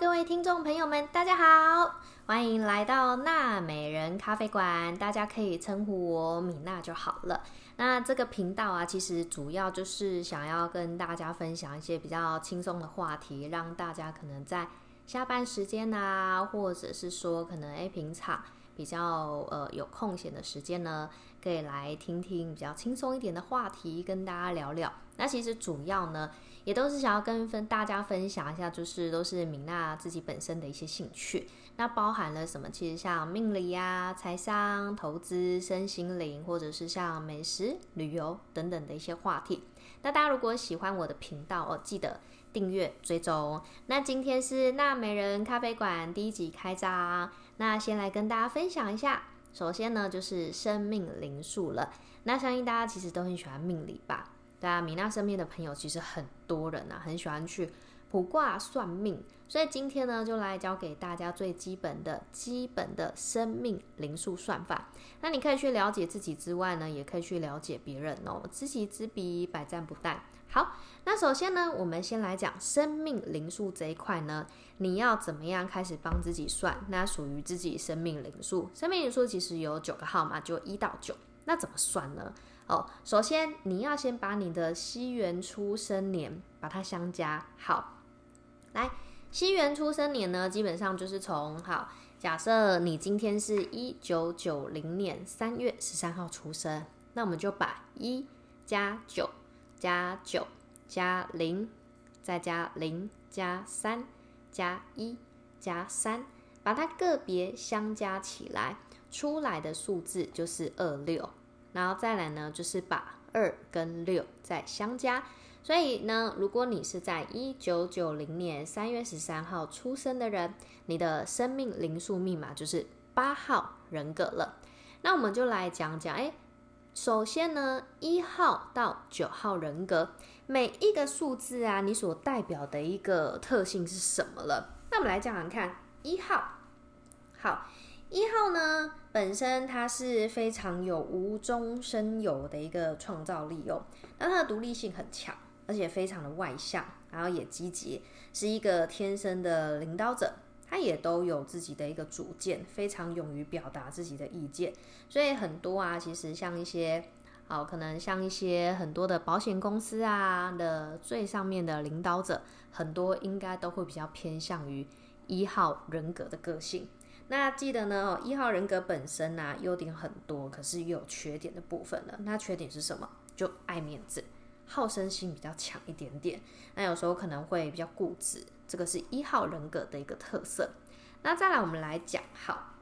各位听众朋友们，大家好，欢迎来到娜美人咖啡馆。大家可以称呼我米娜就好了。那这个频道啊，其实主要就是想要跟大家分享一些比较轻松的话题，让大家可能在下班时间啊，或者是说可能诶平常比较呃有空闲的时间呢，可以来听听比较轻松一点的话题，跟大家聊聊。那其实主要呢。也都是想要跟分大家分享一下，就是都是米娜自己本身的一些兴趣。那包含了什么？其实像命理呀、财商、投资、身心灵，或者是像美食、旅游等等的一些话题。那大家如果喜欢我的频道哦，记得订阅追踪。那今天是娜美人咖啡馆第一集开张，那先来跟大家分享一下。首先呢，就是生命灵数了。那相信大家其实都很喜欢命理吧？对啊，米娜身边的朋友其实很多人啊，很喜欢去卜卦算命，所以今天呢，就来教给大家最基本的基本的生命灵数算法。那你可以去了解自己之外呢，也可以去了解别人哦，知己知彼，百战不殆。好，那首先呢，我们先来讲生命灵数这一块呢，你要怎么样开始帮自己算？那属于自己生命灵数，生命灵数其实有九个号码，就一到九，那怎么算呢？哦，首先你要先把你的西元出生年把它相加好。来，西元出生年呢，基本上就是从好，假设你今天是一九九零年三月十三号出生，那我们就把一加九加九加零再加零加三加一加三，把它个别相加起来，出来的数字就是二六。然后再来呢，就是把二跟六再相加，所以呢，如果你是在一九九零年三月十三号出生的人，你的生命灵数密码就是八号人格了。那我们就来讲讲，哎，首先呢，一号到九号人格每一个数字啊，你所代表的一个特性是什么了？那我们来讲讲看，一号，好。一号呢，本身它是非常有无中生有的一个创造力哦，那它的独立性很强，而且非常的外向，然后也积极，是一个天生的领导者，他也都有自己的一个主见，非常勇于表达自己的意见，所以很多啊，其实像一些，哦，可能像一些很多的保险公司啊的最上面的领导者，很多应该都会比较偏向于一号人格的个性。那记得呢，一号人格本身呢优点很多，可是也有缺点的部分了。那缺点是什么？就爱面子，好胜心比较强一点点。那有时候可能会比较固执，这个是一号人格的一个特色。那再来我们来讲，好，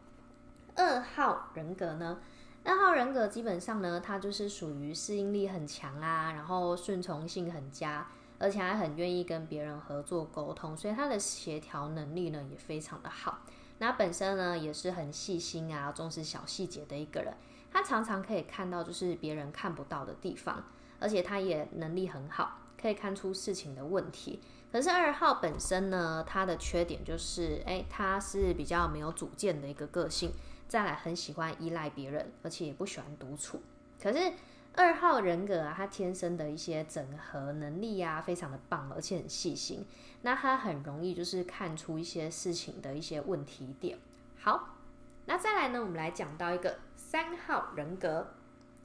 二号人格呢？二号人格基本上呢，它就是属于适应力很强啊，然后顺从性很佳，而且还很愿意跟别人合作沟通，所以他的协调能力呢也非常的好。那本身呢也是很细心啊，重视小细节的一个人。他常常可以看到就是别人看不到的地方，而且他也能力很好，可以看出事情的问题。可是二号本身呢，他的缺点就是，哎，他是比较没有主见的一个个性，再来很喜欢依赖别人，而且也不喜欢独处。可是。二号人格啊，他天生的一些整合能力呀，非常的棒，而且很细心。那他很容易就是看出一些事情的一些问题点。好，那再来呢，我们来讲到一个三号人格。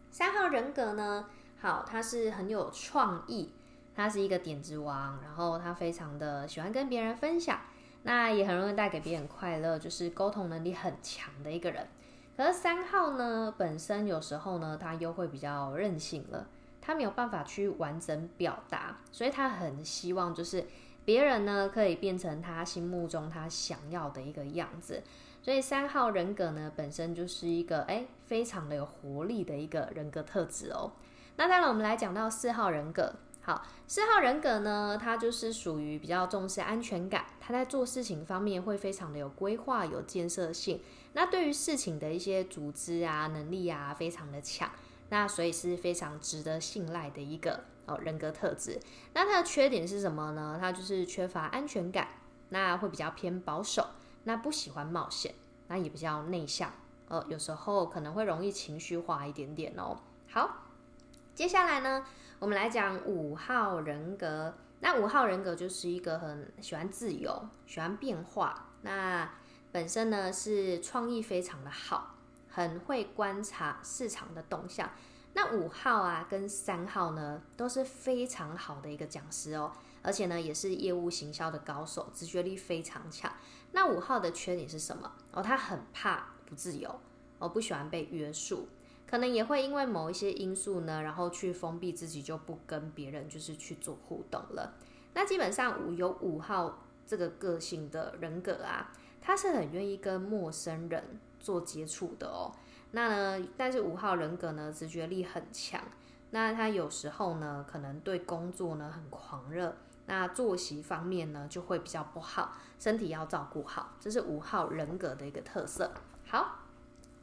三号人格呢，好，他是很有创意，他是一个点子王，然后他非常的喜欢跟别人分享，那也很容易带给别人快乐，就是沟通能力很强的一个人。可是三号呢，本身有时候呢，他又会比较任性了，他没有办法去完整表达，所以他很希望就是别人呢可以变成他心目中他想要的一个样子。所以三号人格呢，本身就是一个哎非常的有活力的一个人格特质哦。那当然，我们来讲到四号人格。好，四号人格呢，他就是属于比较重视安全感，他在做事情方面会非常的有规划、有建设性。那对于事情的一些组织啊、能力啊，非常的强。那所以是非常值得信赖的一个哦人格特质。那他的缺点是什么呢？他就是缺乏安全感，那会比较偏保守，那不喜欢冒险，那也比较内向。呃，有时候可能会容易情绪化一点点哦。好，接下来呢？我们来讲五号人格，那五号人格就是一个很喜欢自由、喜欢变化，那本身呢是创意非常的好，很会观察市场的动向。那五号啊跟三号呢都是非常好的一个讲师哦，而且呢也是业务行销的高手，直觉力非常强。那五号的缺点是什么？哦，他很怕不自由，哦不喜欢被约束。可能也会因为某一些因素呢，然后去封闭自己，就不跟别人就是去做互动了。那基本上五有五号这个个性的人格啊，他是很愿意跟陌生人做接触的哦。那呢，但是五号人格呢，直觉力很强。那他有时候呢，可能对工作呢很狂热。那作息方面呢，就会比较不好，身体要照顾好，这是五号人格的一个特色。好，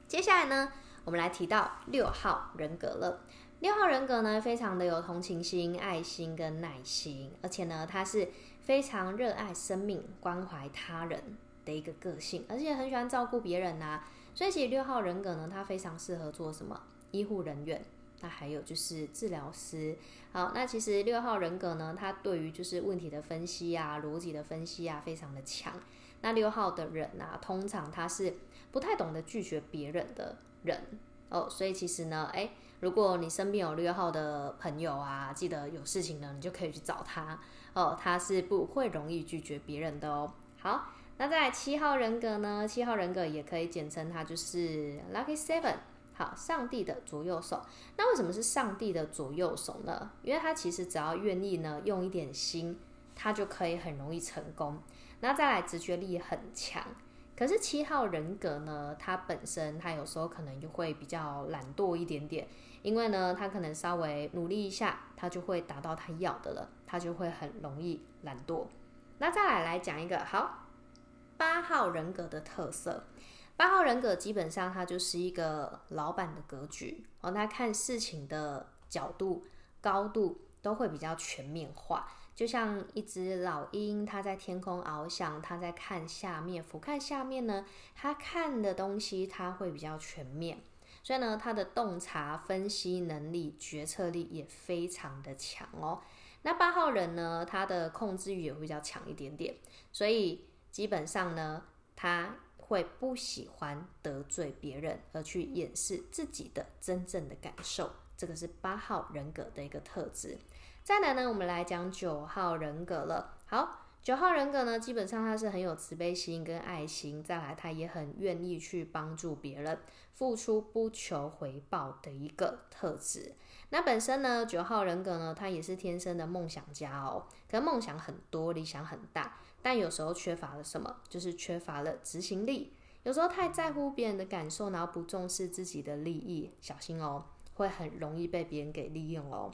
接下来呢。我们来提到六号人格了。六号人格呢，非常的有同情心、爱心跟耐心，而且呢，他是非常热爱生命、关怀他人的一个个性，而且很喜欢照顾别人呐。所以，其实六号人格呢，他非常适合做什么？医护人员，那还有就是治疗师。好，那其实六号人格呢，他对于就是问题的分析啊、逻辑的分析啊，非常的强。那六号的人啊，通常他是不太懂得拒绝别人的。人哦，所以其实呢，哎，如果你身边有六号的朋友啊，记得有事情呢，你就可以去找他哦，他是不会容易拒绝别人的哦。好，那在七号人格呢，七号人格也可以简称他就是 Lucky Seven，好，上帝的左右手。那为什么是上帝的左右手呢？因为他其实只要愿意呢，用一点心，他就可以很容易成功。那再来，直觉力很强。可是七号人格呢，他本身他有时候可能就会比较懒惰一点点，因为呢，他可能稍微努力一下，他就会达到他要的了，他就会很容易懒惰。那再来来讲一个好八号人格的特色，八号人格基本上他就是一个老板的格局哦，他看事情的角度高度都会比较全面化。就像一只老鹰，它在天空翱翔，它在看下面，俯瞰下面呢，它看的东西它会比较全面，所以呢，它的洞察、分析能力、决策力也非常的强哦。那八号人呢，他的控制欲也会比较强一点点，所以基本上呢，他会不喜欢得罪别人，而去掩饰自己的真正的感受，这个是八号人格的一个特质。再来呢，我们来讲九号人格了。好，九号人格呢，基本上他是很有慈悲心跟爱心，再来他也很愿意去帮助别人，付出不求回报的一个特质。那本身呢，九号人格呢，他也是天生的梦想家哦，可能梦想很多，理想很大，但有时候缺乏了什么？就是缺乏了执行力。有时候太在乎别人的感受，然后不重视自己的利益，小心哦，会很容易被别人给利用哦。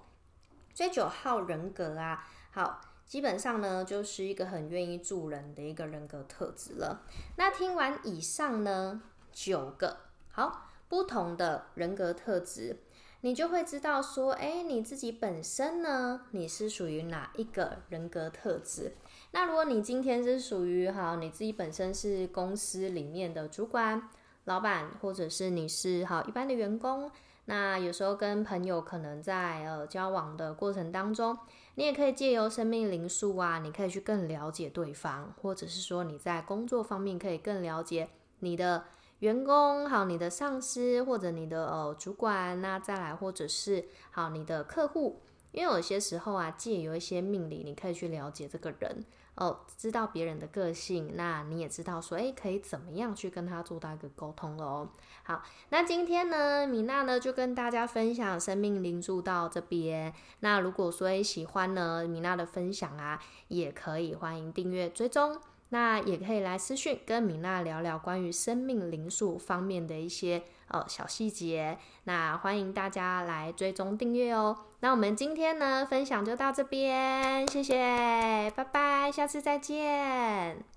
所以九号人格啊，好，基本上呢就是一个很愿意助人的一个人格特质了。那听完以上呢九个好不同的人格特质，你就会知道说，哎，你自己本身呢，你是属于哪一个人格特质？那如果你今天是属于哈，你自己本身是公司里面的主管、老板，或者是你是好一般的员工。那有时候跟朋友可能在呃交往的过程当中，你也可以借由生命灵数啊，你可以去更了解对方，或者是说你在工作方面可以更了解你的员工，好你的上司或者你的呃主管，那再来或者是好你的客户，因为有些时候啊，借由一些命理，你可以去了解这个人。哦，知道别人的个性，那你也知道说，哎，可以怎么样去跟他做到一个沟通了哦。好，那今天呢，米娜呢就跟大家分享生命灵数到这边。那如果说喜欢呢，米娜的分享啊，也可以欢迎订阅追踪。那也可以来私讯跟米娜聊聊关于生命灵数方面的一些呃小细节。那欢迎大家来追踪订阅哦。那我们今天呢分享就到这边，谢谢，拜拜，下次再见。